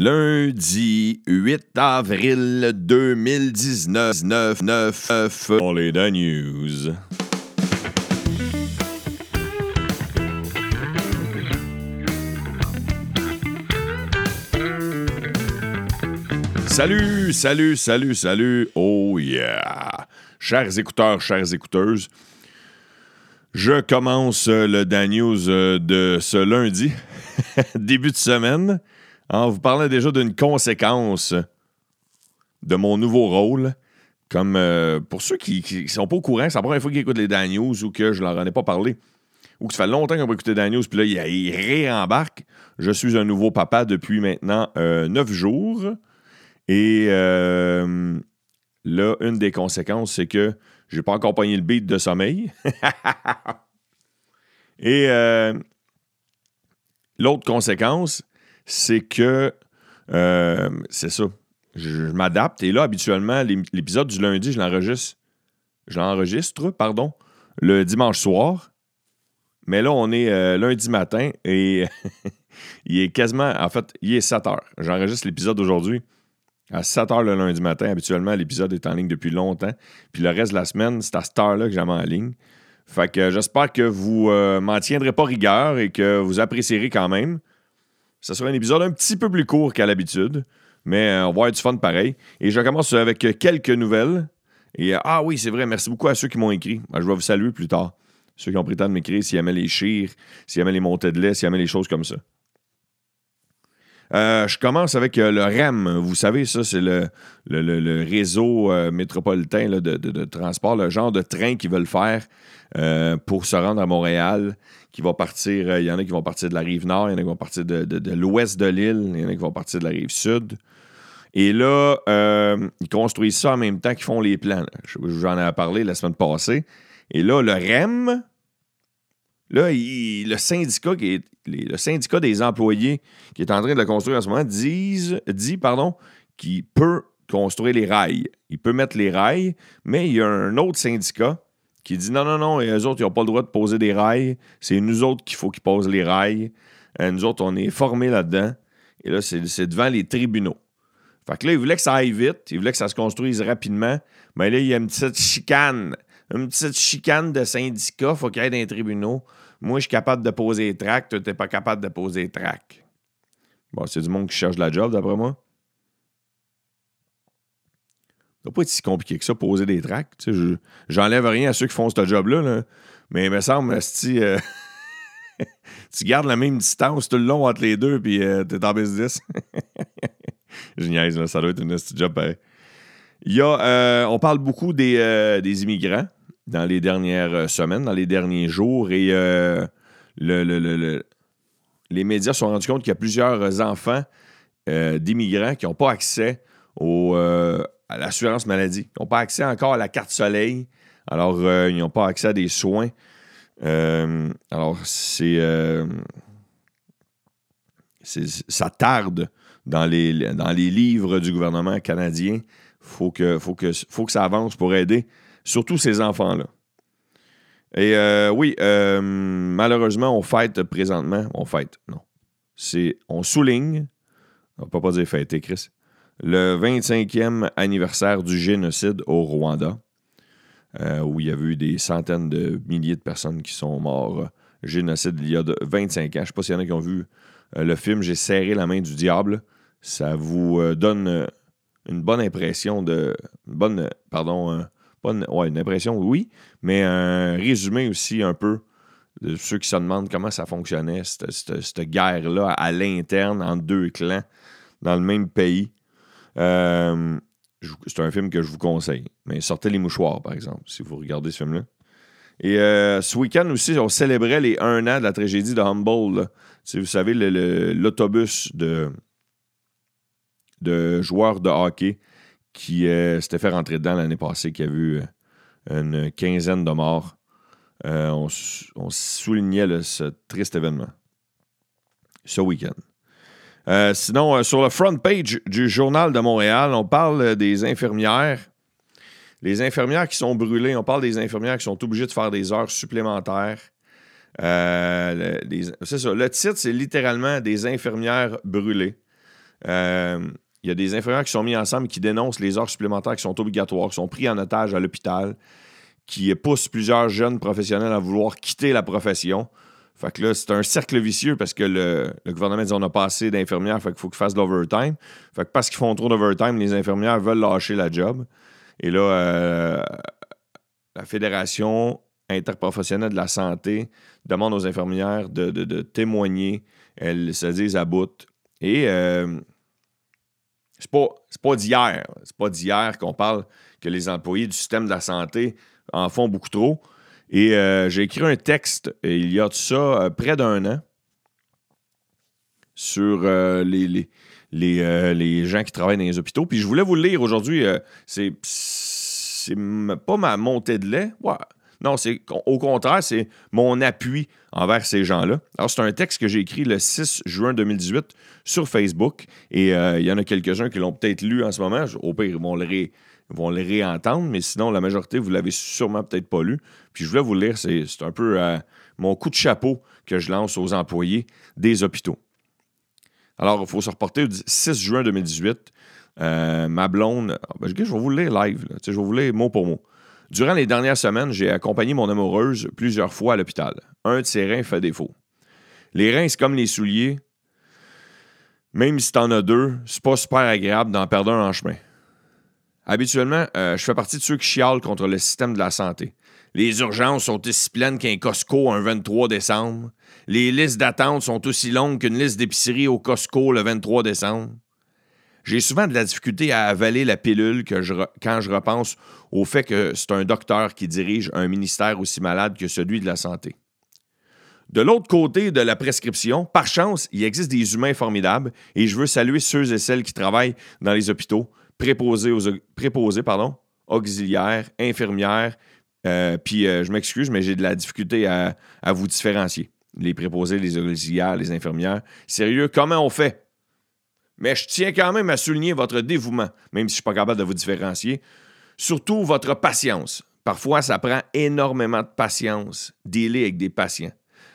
Lundi 8 avril 2019, 9, 9, 9, on les The News. Salut, salut, salut, salut. Oh yeah. Chers écouteurs, chères écouteuses, je commence le Dan News de ce lundi, début de semaine, en vous parlant déjà d'une conséquence de mon nouveau rôle. Comme euh, pour ceux qui ne sont pas au courant, c'est la première fois qu'ils écoutent les Dan News ou que je leur en ai pas parlé, ou que ça fait longtemps qu'on va écouter Dan News, puis là, ils réembarquent. Je suis un nouveau papa depuis maintenant euh, neuf jours. Et euh, là, une des conséquences, c'est que j'ai pas encore pogné le beat de sommeil. Et l'autre conséquence, c'est que euh, c'est ça. Je, m'adapte. Et là, habituellement, l'épisode du lundi, je l'enregistre. Je l'enregistre, pardon, le dimanche soir. Mais là, on est lundi matin et il est quasiment. En fait, il est 7 heures. J'enregistre l'épisode d'aujourd'hui à 7 h le lundi matin. Habituellement, l'épisode est en ligne depuis longtemps. Puis le reste de la semaine, c'est à cette heure-là que j'aime en ligne. Fait que j'espère que vous euh, m'en tiendrez pas rigueur et que vous apprécierez quand même. Ce sera un épisode un petit peu plus court qu'à l'habitude, mais euh, on va avoir du fun pareil. Et je commence avec quelques nouvelles. Et euh, ah oui, c'est vrai, merci beaucoup à ceux qui m'ont écrit. je vais vous saluer plus tard. Ceux qui ont pris le temps de m'écrire s'ils aimaient les chires, s'ils aimaient les montées de lait, s'ils aimaient les choses comme ça. Euh, je commence avec euh, le REM. Vous savez, ça, c'est le, réseau euh, métropolitain de, transport, le genre de train qu'ils veulent faire pour se rendre à Montréal, qui va partir. Il y en a qui vont partir de la rive nord, il y en a qui vont partir de, l'ouest de l'île, il y en a qui vont partir de la rive sud. Et là, ils construisent ça en même temps qu'ils font les plans. J'en ai parlé la semaine passée. Et là, le REM, Là, le, syndicat qui le syndicat des employés qui est en train de le construire en ce moment disent, dit pardon, qu'il peut construire les rails. Il peut mettre les rails, mais il y a un autre syndicat qui dit non, non, non, et eux autres, ils n'ont pas le droit de poser des rails. C'est nous autres qu'il faut qu'ils posent les rails. Euh, nous autres, on est formés là-dedans. Et là, c'est devant les tribunaux. Fait que là, ils voulaient que ça aille vite. Ils voulaient que ça se construise rapidement. Mais là, il y a une petite chicane. Une petite chicane de syndicats. Faut qu'il y ait des tribunaux. Moi, je suis capable de poser les tracts, toi, t'es pas capable de poser les tracts. Bon, c'est du monde qui cherche la job, d'après moi. Ça doit pas être si compliqué que ça, poser des tracts. J'enlève rien à ceux qui font ce job-là, mais il me semble, si euh, tu gardes la même distance tout le long entre les deux, puis euh, t'es en business. Génial, ça doit être une job pareil. Il y a, euh, on parle beaucoup des, des immigrants dans les dernières euh, semaines, dans les derniers jours. Et euh, le, les médias se sont rendus compte qu'il y a plusieurs enfants euh, d'immigrants qui n'ont pas accès à l'assurance maladie. Ils n'ont pas accès encore à la carte soleil. Alors, ils n'ont pas accès à des soins. alors, c'est, ça tarde dans les, livres du gouvernement canadien. Il faut que ça avance pour aider surtout ces enfants-là. Et euh, oui, euh, malheureusement, on fête présentement. On fête, non. C'est, on souligne, on ne peut pas dire fêter, Chris, le 25e anniversaire du génocide au Rwanda, euh, où il y a eu des centaines de milliers de personnes qui sont mortes. Génocide il y a 25 ans. Je ne sais pas s'il y en a qui ont vu le film J'ai serré la main du diable. Ça vous donne une bonne impression de. Une bonne. Pardon pas une, impression, oui, mais un résumé aussi un peu de ceux qui se demandent comment ça fonctionnait, cette, guerre-là à l'interne, entre deux clans, dans le même pays. Euh, c'est un film que je vous conseille. Mais sortez les mouchoirs, par exemple, si vous regardez ce film-là. Et euh, ce week-end aussi, on célébrait les un an de la tragédie de Humboldt. Vous savez, l'autobus de, de joueurs de hockey qui euh, s'était fait rentrer dedans l'année passée, qui a vu euh, une quinzaine de morts. Euh, on, soulignait ce triste événement ce week-end. sinon, sur le front page du Journal de Montréal, on parle des infirmières. Les infirmières qui sont brûlées, on parle des infirmières qui sont obligées de faire des heures supplémentaires. c'est ça. Le titre, c'est littéralement des infirmières brûlées. Il y a des infirmières qui sont mis ensemble qui dénoncent les heures supplémentaires qui sont obligatoires, qui sont pris en otage à l'hôpital, qui poussent plusieurs jeunes professionnels à vouloir quitter la profession. Fait que là, c'est un cercle vicieux parce que le, gouvernement dit on n'a pas assez d'infirmières, fait qu'il faut qu'ils fassent de l'overtime. Fait que parce qu'ils font trop d'overtime, les infirmières veulent lâcher la job. Et là, euh, la Fédération interprofessionnelle de la santé demande aux infirmières de, témoigner. Elles se disent à bout. Et euh, c'est pas, pas d'hier. C'est pas d'hier qu'on parle que les employés du système de la santé en font beaucoup trop. Et euh, j'ai écrit un texte il y a de ça euh, près d'un an sur euh, les, les, les, gens qui travaillent dans les hôpitaux. Puis je voulais vous le lire aujourd'hui. c'est, pas ma montée de lait. Non, c'est au contraire, c'est mon appui envers ces gens-là. Alors, c'est un texte que j'ai écrit le 6 juin 2018 sur Facebook. Et il y en a quelques-uns qui l'ont peut-être lu en ce moment. Au pire, ils vont le, ré, vont le réentendre, mais sinon, la majorité, vous l'avez sûrement peut-être pas lu. Puis je voulais vous le lire, c'est un peu euh, mon coup de chapeau que je lance aux employés des hôpitaux. Alors, il faut se reporter au 6 juin 2018. Euh, ma blonde, ah, ben, je vais vous le lire live, je vais vous le lire mot pour mot. Durant les dernières semaines, j'ai accompagné mon amoureuse plusieurs fois à l'hôpital. Un de ses reins fait défaut. Les reins, c'est comme les souliers. Même si t'en as deux, c'est pas super agréable d'en perdre un en chemin. Habituellement, euh, je fais partie de ceux qui chialent contre le système de la santé. Les urgences sont aussi pleines qu'un Costco un 23 décembre. Les listes d'attente sont aussi longues qu'une liste d'épicerie au Costco le 23 décembre. J'ai souvent de la difficulté à avaler la pilule que quand je repense au fait que c'est un docteur qui dirige un ministère aussi malade que celui de la santé. De l'autre côté de la prescription, par chance, il existe des humains formidables et je veux saluer ceux et celles qui travaillent dans les hôpitaux, préposés, aux, préposés pardon, auxiliaires, infirmières. Euh, puis euh, je m'excuse, mais j'ai de la difficulté à, vous différencier. Les préposés, les auxiliaires, les infirmières. Sérieux, comment on fait? Mais je tiens quand même à souligner votre dévouement, même si je ne suis pas capable de vous différencier. Surtout votre patience. Parfois, ça prend énormément de patience, dealer avec des patients.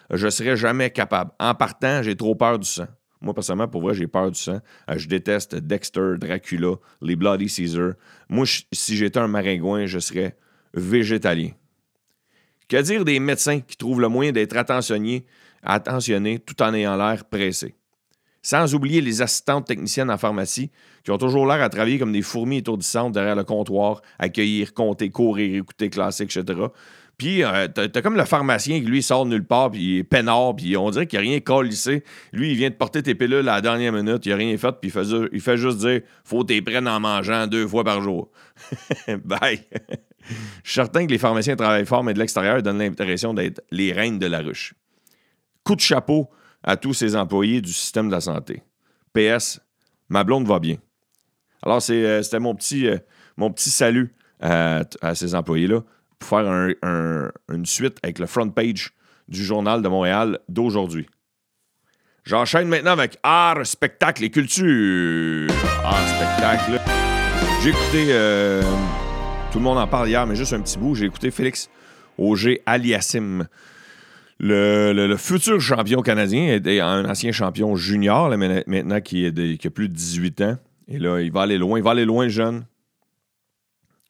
Je ne serais jamais capable. En partant, j'ai trop peur du sang. Moi, personnellement, pour vrai, j'ai peur du sang. Euh, je déteste Dexter, Dracula, les Bloody Caesar. Moi, si j'étais un maringouin, je serais végétalien. Que dire des médecins qui trouvent le moyen d'être attentionnés, attentionnés tout en ayant l'air pressés? Sans oublier les assistantes techniciennes en pharmacie qui ont toujours l'air à travailler comme des fourmis étourdissantes derrière le comptoir, accueillir, compter, courir, écouter, classer, etc. Puis, euh, t'as, comme le pharmacien qui, lui, sort nulle part, puis il est peinard, puis on dirait qu'il n'y a rien collissé. Lui, il vient de porter tes pilules à la dernière minute, il n'a rien fait, puis il fait, juste dire faut t'es prendre en mangeant deux fois par jour. Bye. Je suis certain que les pharmaciens travaillent fort, mais de l'extérieur, ils donnent l'impression d'être les reines de la ruche. Coup de chapeau à tous ces employés du système de la santé. PS, ma blonde va bien. Alors, euh, c'était mon petit, euh, mon petit salut à ces employés-là faire une suite avec le front page du Journal de Montréal d'aujourd'hui. J'enchaîne maintenant avec art, spectacle et culture. Art, spectacle. J'ai écouté, euh, tout le monde en parle hier, mais juste un petit bout, j'ai écouté Félix Auger Aliassim. Le, futur champion canadien, un ancien champion junior, maintenant qui, est a plus de 18 ans. Et là, il va aller loin, il va aller loin jeune.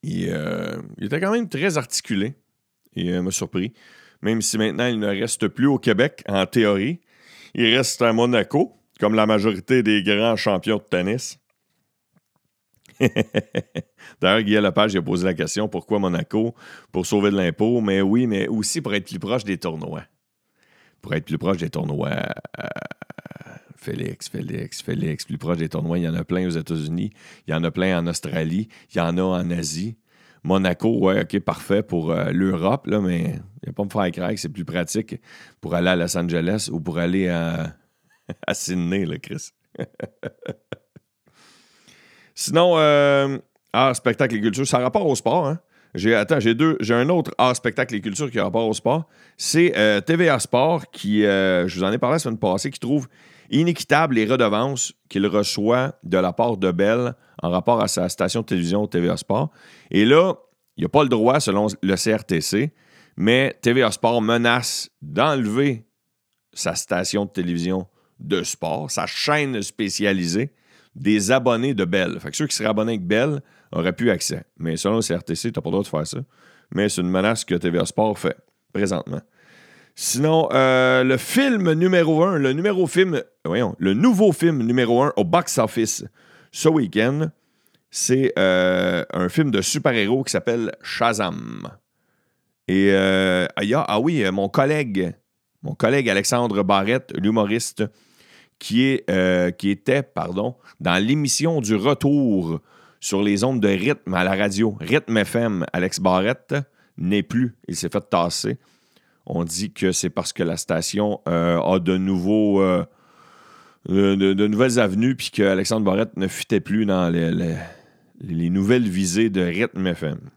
Euh, il, était quand même très articulé et euh, m'a surpris. Même si maintenant il ne reste plus au Québec, en théorie. Il reste à Monaco, comme la majorité des grands champions de tennis. D'ailleurs, Guillaume Lepage a posé la question pourquoi Monaco? Pour sauver de l'impôt, mais oui, mais aussi pour être plus proche des tournois. Pour être plus proche des tournois. Euh, Félix, Félix, Félix, plus proche des tournois. Il y en a plein aux États-Unis, il y en a plein en Australie, il y en a en Asie. Monaco, ouais, OK, parfait pour euh, l'Europe, là, mais il n'y a pas me faire craquer, c'est plus pratique pour aller à Los Angeles ou pour aller à, à Sydney, là, Chris. Sinon, euh, art, spectacle et culture, ça a rapport au sport, hein? J'ai, attends, j'ai deux, j'ai un autre art, spectacle et culture qui a rapport au sport. C'est euh, TVA Sport qui, je vous en ai parlé la semaine passée, qui trouve inéquitable les redevances qu'il reçoit de la part de Bell en rapport à sa station de télévision TVA Sport. Et là, il n'y a pas le droit selon le CRTC, mais TVA Sport menace d'enlever sa station de télévision de sport, sa chaîne spécialisée des abonnés de Bell. Fait que ceux qui seraient abonnés avec Bell auraient pu accès. Mais selon le CRTC, tu n'as pas le droit de faire ça. Mais c'est une menace que TVA Sport fait présentement. Sinon, euh, le film numéro 1, le numéro film, voyons, le nouveau film numéro 1 au box-office ce week-end, c'est euh, un film de super-héros qui s'appelle Shazam. Et euh, ah oui, mon collègue, mon collègue Alexandre Barrette, l'humoriste, qui, est, qui était pardon, dans l'émission du retour sur les ondes de rythme à la radio, Rythme FM, Alex Barrette n'est plus. Il s'est fait tasser. On dit que c'est parce que la station euh, a de nouveaux. Euh, de, nouvelles avenues, puis qu'Alexandre Barrette ne fitait plus dans les, nouvelles visées de Rythme FM.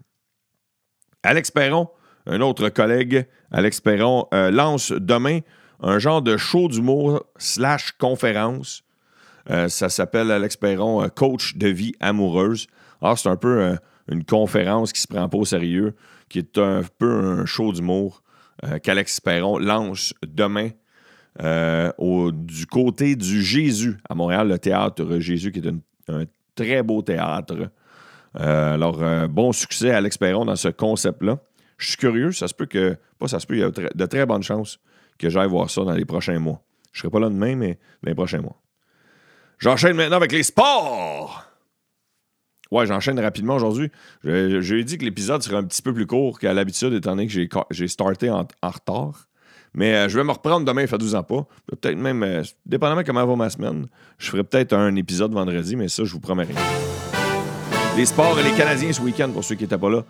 Alex Perron, un autre collègue, Alex Perron, euh, lance demain un genre de show d'humour slash conférence. ça s'appelle Alex Perron, coach de vie amoureuse. Alors, c'est un peu une conférence qui se prend pas au sérieux, qui est un peu un show d'humour euh, qu'Alex Perron lance demain euh, du côté du Jésus à Montréal, le théâtre Jésus, qui est un, très beau théâtre. Euh, alors, bon succès à Alex Perron dans ce concept-là. Je suis curieux, ça se peut que, pas ça se peut, il y a de très bonnes chances que j'aille voir ça dans les prochains mois. Je serai pas là demain, mais dans les prochains mois. J'enchaîne maintenant avec les sports. Ouais, j'enchaîne rapidement aujourd'hui. J'ai dit que l'épisode serait un petit peu plus court qu'à l'habitude, étant donné que j'ai starté en, retard. Mais euh, je vais me reprendre demain, fait 12 ans pas. Peut-être même, euh, dépendamment comment va ma semaine, je ferai peut-être un épisode vendredi, mais ça, je vous promets rien. Les sports et les Canadiens ce week-end, pour ceux qui n'étaient pas là.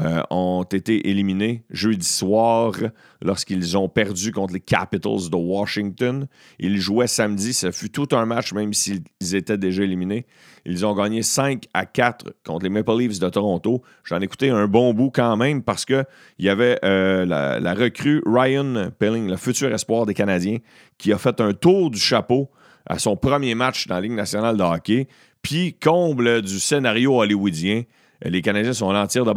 Euh, ont été éliminés jeudi soir lorsqu'ils ont perdu contre les Capitals de Washington. Ils jouaient samedi. Ça fut tout un match, même s'ils étaient déjà éliminés. Ils ont gagné 5 à 4 contre les Maple Leafs de Toronto. J'en ai écouté un bon bout quand même parce qu'il y avait euh, la, la, recrue Ryan Pelling, le futur espoir des Canadiens, qui a fait un tour du chapeau à son premier match dans la Ligue nationale de hockey. Puis, comble du scénario hollywoodien, les Canadiens sont en tir de.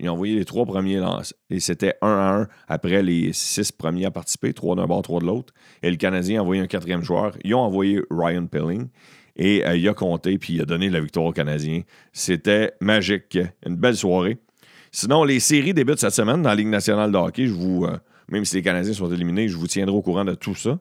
Ils ont envoyé les trois premiers lances. Et c'était 1 à 1 après les six premiers à participer, trois d'un bord, trois de l'autre. Et le Canadien a envoyé un quatrième joueur. Ils ont envoyé Ryan Pilling. Et euh, il a compté, puis il a donné la victoire aux Canadiens. C'était magique. Une belle soirée. Sinon, les séries débutent cette semaine dans la Ligue nationale de hockey. Euh, même si les Canadiens sont éliminés, je vous tiendrai au courant de tout ça.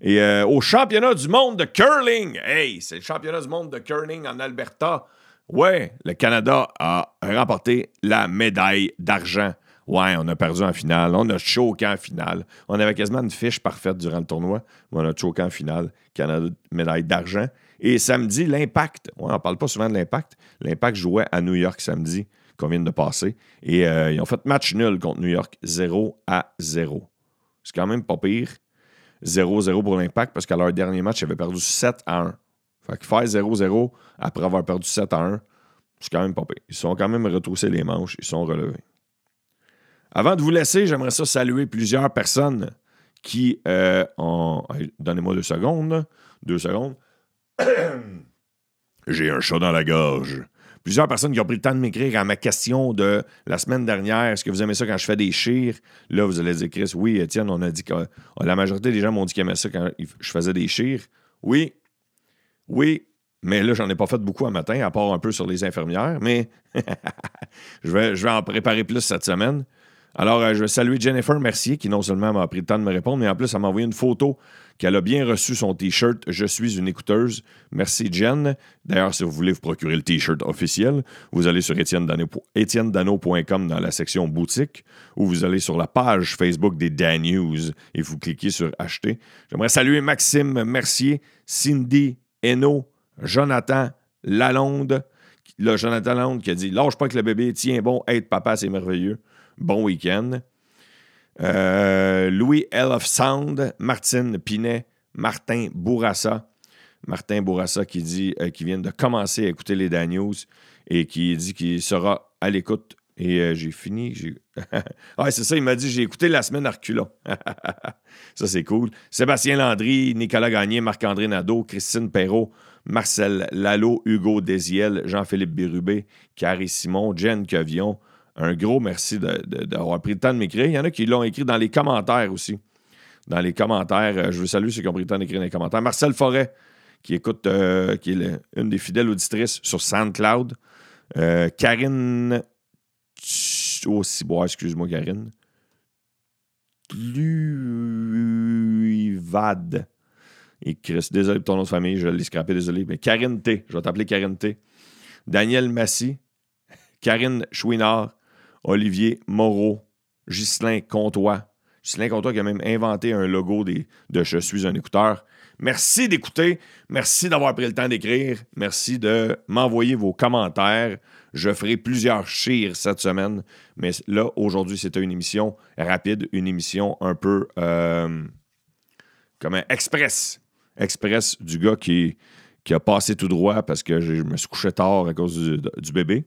Et euh, au championnat du monde de curling, hey, c'est le championnat du monde de curling en Alberta. Ouais, le Canada a remporté la médaille d'argent. Ouais, on a perdu en finale. On a choqué en finale. On avait quasiment une fiche parfaite durant le tournoi, mais on a choqué en finale. Canada, médaille d'argent. Et samedi, l'Impact. Ouais, on ne parle pas souvent de l'Impact. L'Impact jouait à New York samedi, qu'on vient de passer. Et euh, ils ont fait match nul contre New York, 0 à 0. C'est quand même pas pire. 0-0 pour l'Impact parce qu'à leur dernier match, ils avaient perdu 7 à 1. Fait que faire 0-0 après avoir perdu 7 à 1, c'est quand même pas pire. Ils sont quand même retroussés les manches, ils sont relevés. Avant de vous laisser, j'aimerais ça saluer plusieurs personnes qui euh, ont. Donnez-moi deux secondes. Deux secondes. J'ai un chat dans la gorge. Plusieurs personnes qui ont pris le temps de m'écrire à ma question de la semaine dernière. Est-ce que vous aimez ça quand je fais des chires? Là, vous allez dire, oui, Étienne, on a dit que la majorité des gens m'ont dit qu'ils aimaient ça quand je faisais des chires. Oui, oui, mais là, j'en ai pas fait beaucoup un matin, à part un peu sur les infirmières, mais je, vais, je vais en préparer plus cette semaine. Alors, euh, je vais saluer Jennifer Mercier, qui non seulement m'a pris le temps de me répondre, mais en plus, elle m'a envoyé une photo qu'elle a bien reçu son T-shirt Je suis une écouteuse. Merci, Jen. D'ailleurs, si vous voulez vous procurer le T-shirt officiel, vous allez sur etienne-dano.com dans la section boutique ou vous allez sur la page Facebook des Dan News et vous cliquez sur Acheter. J'aimerais saluer Maxime Mercier, Cindy Eno, Jonathan Lalonde. Là, Jonathan Lalonde qui a dit Lâche pas que le bébé, tiens bon, être papa, c'est merveilleux. Bon week-end. Euh, Louis L. of Sound, Martine Pinet, Martin Bourassa. Martin Bourassa qui dit euh, qu'il vient de commencer à écouter les Dan News et qui dit qu'il sera à l'écoute. Et euh, j'ai fini. ah, c'est ça, il m'a dit j'ai écouté la semaine Arculon. ça, c'est cool. Sébastien Landry, Nicolas Gagné, Marc-André Nadeau, Christine Perrault, Marcel Lalo, Hugo Désiel, Jean-Philippe Bérubé, Carrie Simon, Jen Quevion. Un gros merci d'avoir pris le temps de m'écrire. Il y en a qui l'ont écrit dans les commentaires aussi. Dans les commentaires, euh, je veux saluer ceux qui ont pris le temps d'écrire dans les commentaires. Marcel Forêt, qui écoute, euh, qui est une des fidèles auditrices sur SoundCloud. Karine. Si, bon, excuse-moi, Karine. Luvad. Et Chris, désolé pour ton nom de famille, je l'ai scrappé, désolé. Mais Karine T, je vais t'appeler Karine T. Daniel Massy, Karine Chouinard, Olivier Moreau, Ghislain Comtois. Ghislain Comtois qui a même inventé un logo de Je suis un écouteur. Merci d'écouter. Merci d'avoir pris le temps d'écrire. Merci de m'envoyer vos commentaires. Je ferai plusieurs chires cette semaine. Mais là, aujourd'hui, c'était une émission rapide, une émission un peu euh, comme un express. Express du gars qui, qui a passé tout droit parce que je me suis couché tard à cause du, bébé.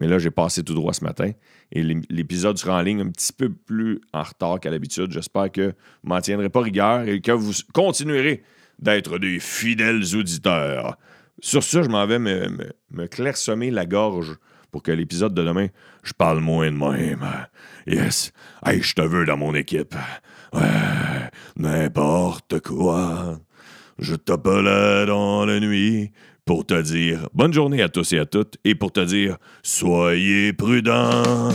Mais là, j'ai passé tout droit ce matin. Et l'épisode sera en ligne un petit peu plus en retard qu'à l'habitude. J'espère que vous m'en tiendrez pas rigueur et que vous continuerez d'être des fidèles auditeurs. Sur ce, je m'en vais me, me, clairsemer la gorge pour que l'épisode de demain, je parle moins de même. Yes. Hey, je te veux dans mon équipe. Ouais, n'importe quoi. Je t'appelais dans la nuit pour te dire bonne journée à tous et à toutes et pour te dire soyez prudents.